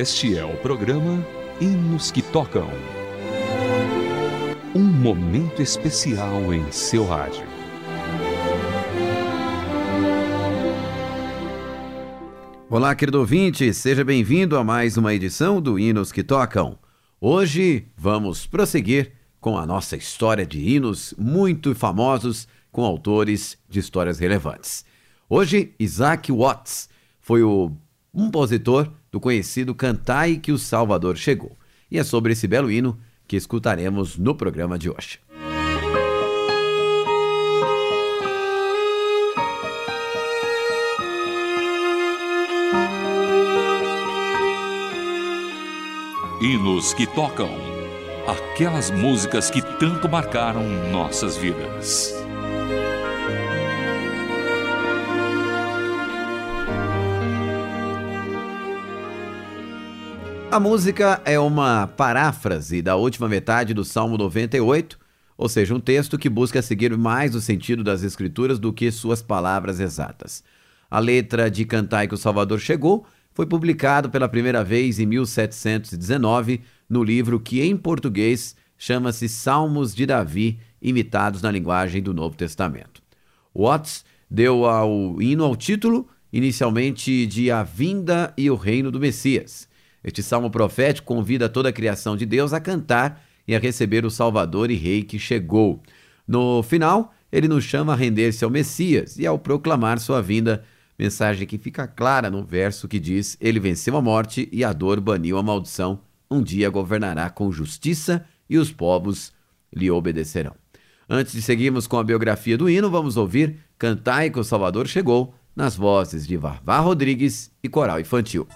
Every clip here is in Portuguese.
Este é o programa Hinos que Tocam. Um momento especial em seu rádio. Olá, querido ouvinte, seja bem-vindo a mais uma edição do Hinos que Tocam. Hoje vamos prosseguir com a nossa história de hinos muito famosos com autores de histórias relevantes. Hoje, Isaac Watts foi o compositor do conhecido Cantai que o Salvador Chegou. E é sobre esse belo hino que escutaremos no programa de hoje. Hinos que tocam. Aquelas músicas que tanto marcaram nossas vidas. A música é uma paráfrase da última metade do Salmo 98, ou seja, um texto que busca seguir mais o sentido das Escrituras do que suas palavras exatas. A letra de Cantai que o Salvador Chegou foi publicado pela primeira vez em 1719 no livro que em português chama-se Salmos de Davi, imitados na linguagem do Novo Testamento. Watts deu ao hino ao título, inicialmente de A Vinda e o Reino do Messias. Este salmo profético convida toda a criação de Deus a cantar e a receber o Salvador e Rei que chegou. No final, ele nos chama a render-se ao Messias e ao proclamar sua vinda, mensagem que fica clara no verso que diz: Ele venceu a morte e a dor baniu a maldição. Um dia governará com justiça e os povos lhe obedecerão. Antes de seguirmos com a biografia do hino, vamos ouvir Cantai que o Salvador chegou, nas vozes de Varvá Rodrigues e Coral Infantil.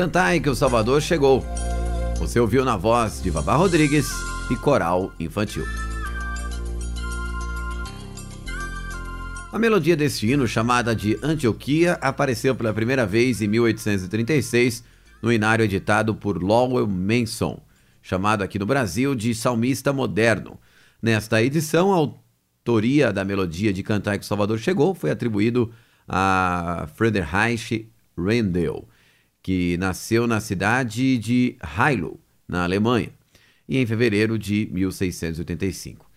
Cantai que o Salvador chegou. Você ouviu na voz de Vavá Rodrigues e Coral Infantil. A melodia deste hino, chamada de Antioquia, apareceu pela primeira vez em 1836 no inário editado por Lowell Manson, chamado aqui no Brasil de Salmista Moderno. Nesta edição, a autoria da melodia de Cantar que o Salvador Chegou foi atribuído a Friedrich Rendel, que nasceu na cidade de Heilo, na Alemanha, e em fevereiro de 1685.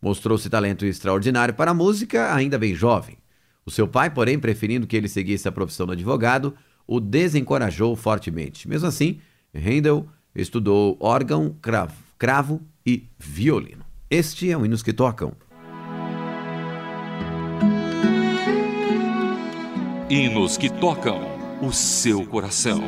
Mostrou-se talento extraordinário para a música, ainda bem jovem. O seu pai, porém, preferindo que ele seguisse a profissão de advogado, o desencorajou fortemente. Mesmo assim, Handel estudou órgão, cravo, cravo e violino. Este é o Hinos que Tocam. Hinos que tocam o seu coração.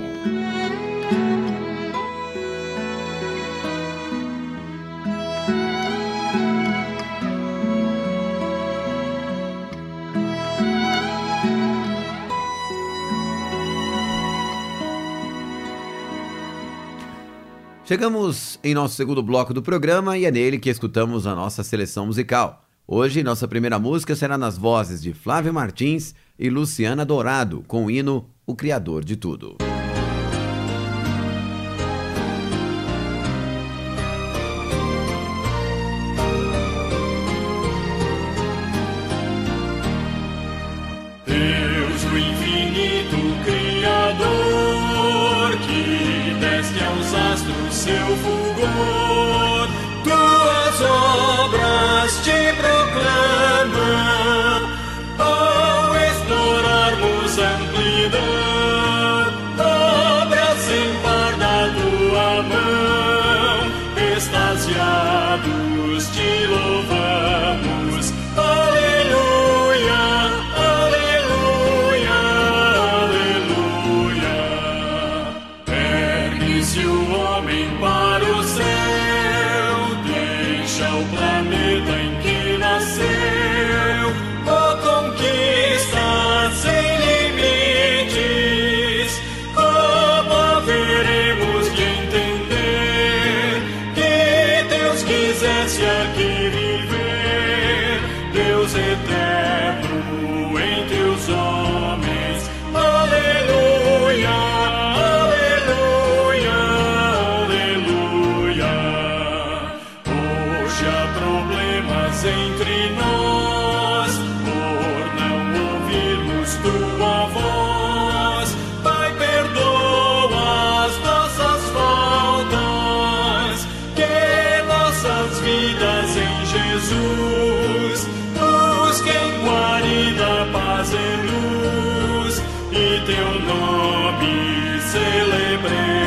Chegamos em nosso segundo bloco do programa e é nele que escutamos a nossa seleção musical. Hoje, nossa primeira música será nas vozes de Flávio Martins e Luciana Dourado, com o hino O Criador de Tudo. Deus do infinito Criador, que deste aos astros seu fulgor, teu nome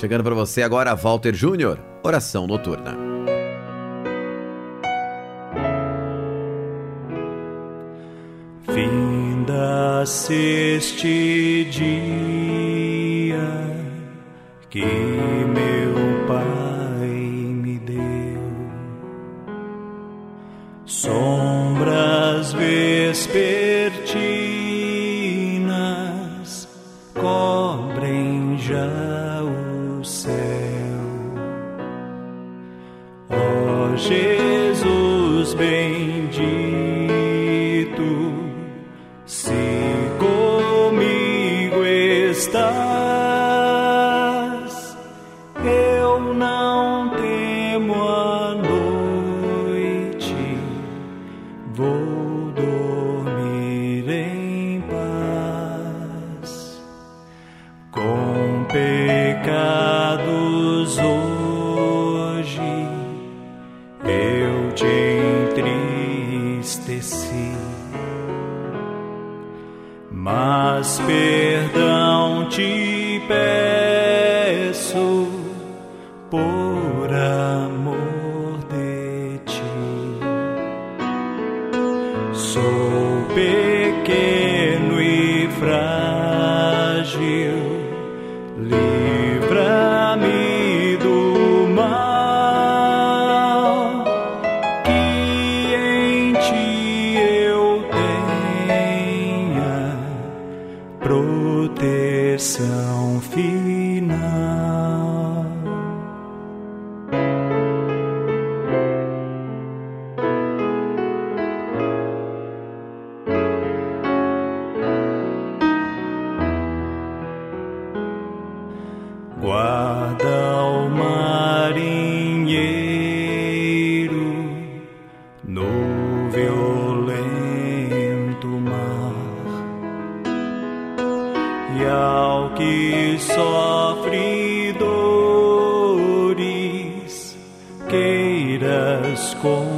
Chegando para você agora, Walter Júnior, Oração Noturna. Finda-se este dia que meu Pai me deu, sombras bendito, Sou pequeno violento mar. E ao que sofre dores queiras confortar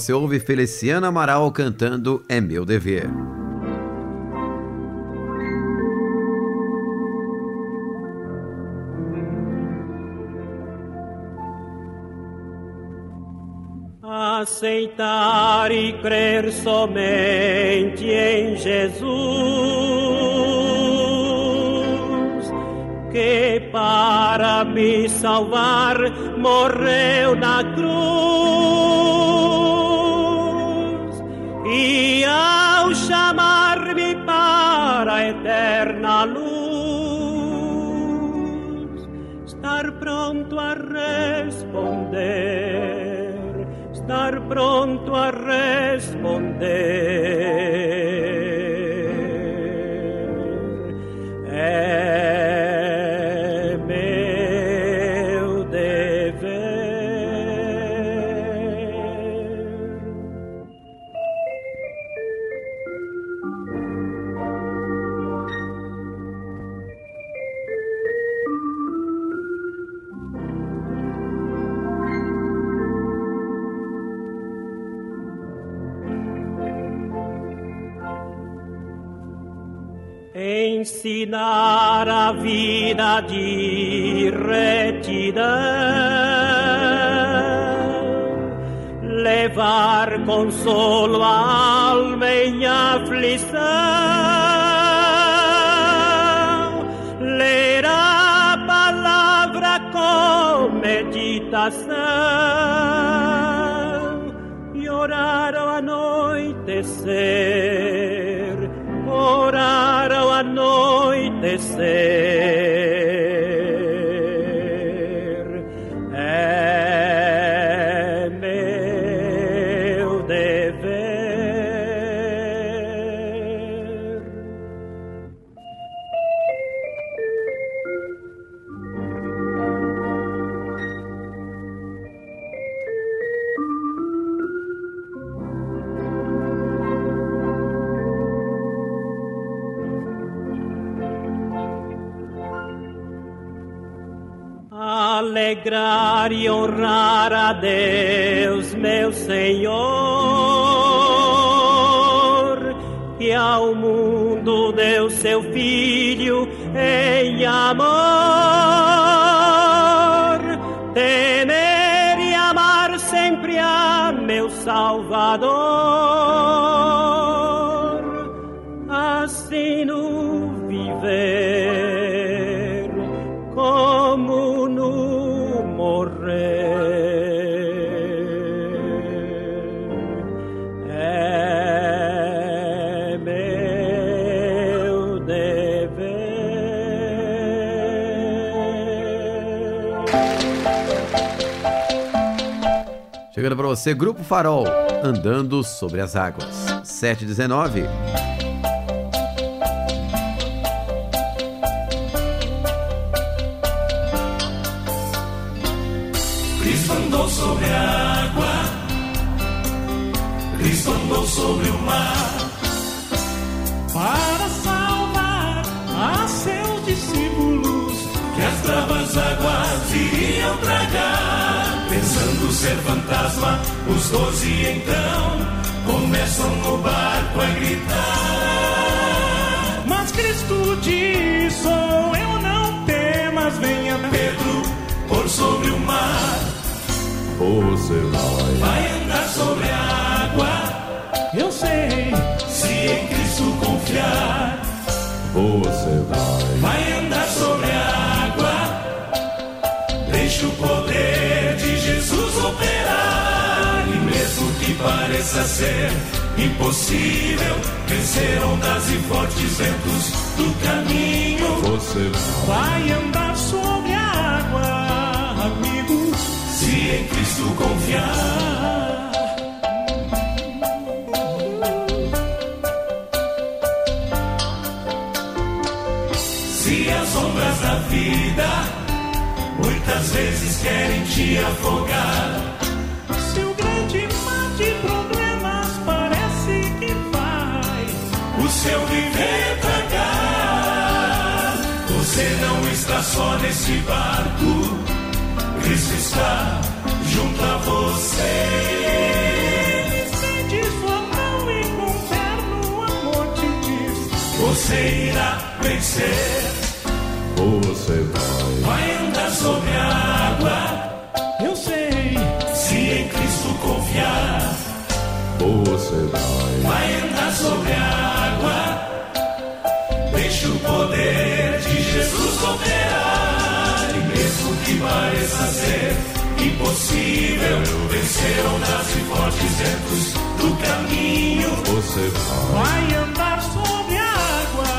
você ouve Feliciana Amaral cantando É Meu Dever. aceitar e crer somente em Jesus, que para me salvar morreu na pronto a responder. Ensinar a vida de retidão, levar consolo à alma em aflição, ler a palavra com meditação. E orar ao anoitecer. Anoitecer descer. Alegrar e honrar a Deus, meu Senhor, que ao mundo deu seu Filho em amor. Temer e amar sempre a meu Salvador, Chegando para você, Grupo Farol, andando sobre as águas. 719. Cristo andou sobre a água, Cristo andou sobre o mar, para salvar a seus discípulos. que as bravas águas iriam tragar. Pensando ser fantasma, os doze então começam no barco a gritar. Mas Cristo diz: Sou eu, não temas, venha Pedro, por sobre o mar, Você vai, vai andar sobre pareça ser impossível, vencer ondas e fortes ventos do caminho. você vai, andar sobre a água, amigo. Se em Cristo confiar. Se as ondas da vida muitas vezes querem te afogar. Só nesse barco, Cristo está junto a você. estende sua mão e com terno amor te diz: Você irá vencer, você vai, vai andar sobre a água, Eu sei, se em Cristo confiar. você vai, Vai andar sobre a água, pareça ser impossível, vencer ondas e fortes ventos do caminho. você vai, vai andar sobre a água,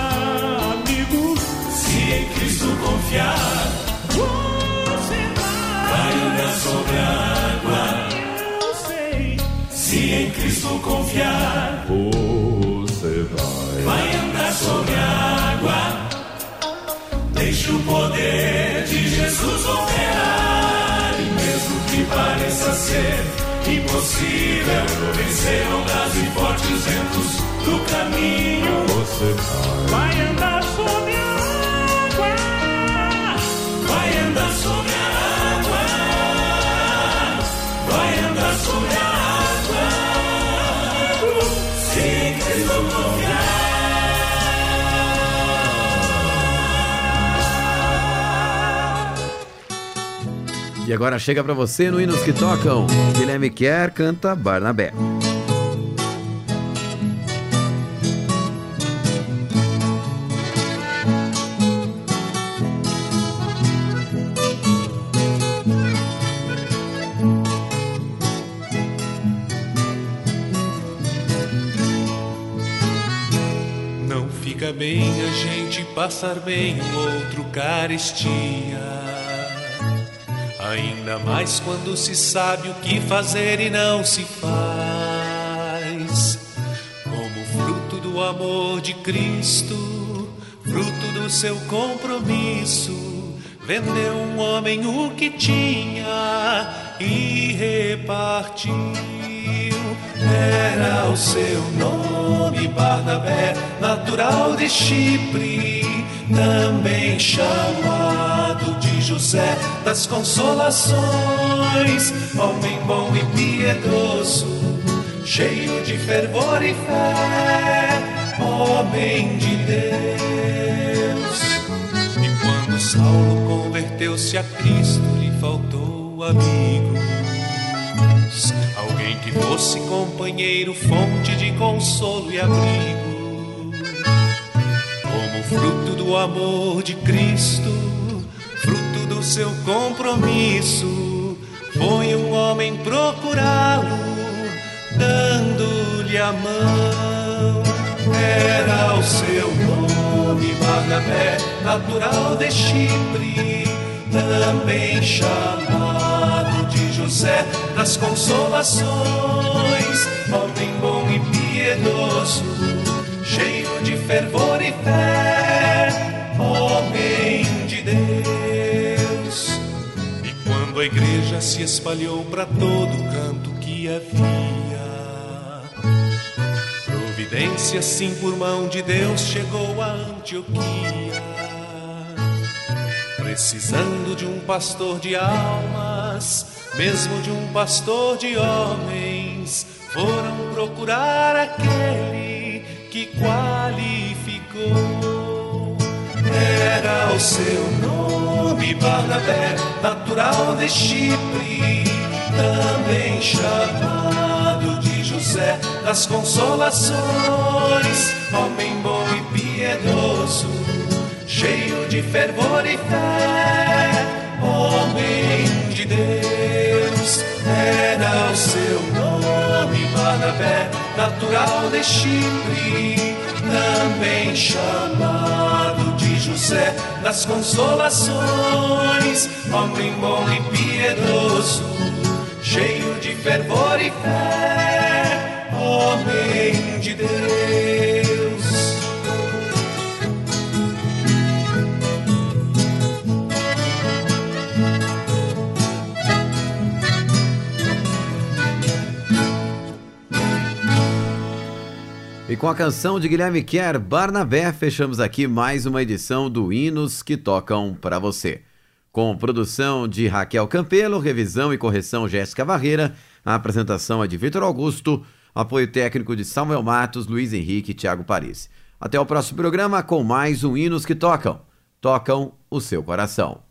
amigo. Se em Cristo confiar, Você vai vai, andar sobre a água. eu sei, Se em Cristo confiar, impossível, vencer ondas e fortes ventos do caminho. você vai, vai andar sobre a água. Vai andar sobre a água. Vai andar sobre a água. Se Cristo E agora chega pra você no Hinos que Tocam. Guilherme Quer canta Barnabé. Não fica bem a gente passar bem o outro carestia. Ainda mais quando se sabe o que fazer e não se faz. Como fruto do amor de Cristo, fruto do seu compromisso, vendeu um homem o que tinha e repartiu. Era o seu nome Barnabé, natural de Chipre, também chamado de José das Consolações, homem bom e piedoso, cheio de fervor e fé, homem de Deus. E quando Saulo converteu-se a Cristo, lhe faltou amigos. Alguém que fosse companheiro, fonte de consolo e abrigo. Como fruto do amor de Cristo, seu compromisso, foi um homem procurá-lo, dando-lhe a mão. Era o seu nome, Barnabé, natural de Chipre, também chamado de José das Consolações, homem bom e piedoso, cheio de fervor e fé, E quando a igreja se espalhou para todo canto que havia, providência assim por mão de Deus chegou a Antioquia precisando de um pastor de almas, mesmo de um pastor de homens, foram procurar aquele que qualificou. Era o seu nome, Barnabé, natural de Chipre, também chamado de José das Consolações, homem bom e piedoso cheio de fervor e fé, homem de Deus. Era o seu nome, Barnabé, natural de Chipre, também chamado José das Consolações, homem bom e piedoso, cheio de fervor e fé, homem de Deus. E com a canção de Guilherme Quer, Barnabé, fechamos aqui mais uma edição do Hinos que Tocam para você. Com produção de Raquel Campelo, revisão e correção Jéssica Barreira, a apresentação é de Vitor Augusto, apoio técnico de Samuel Matos, Luiz Henrique e Thiago Paris. Até o próximo programa com mais um Hinos que Tocam. Tocam o seu coração.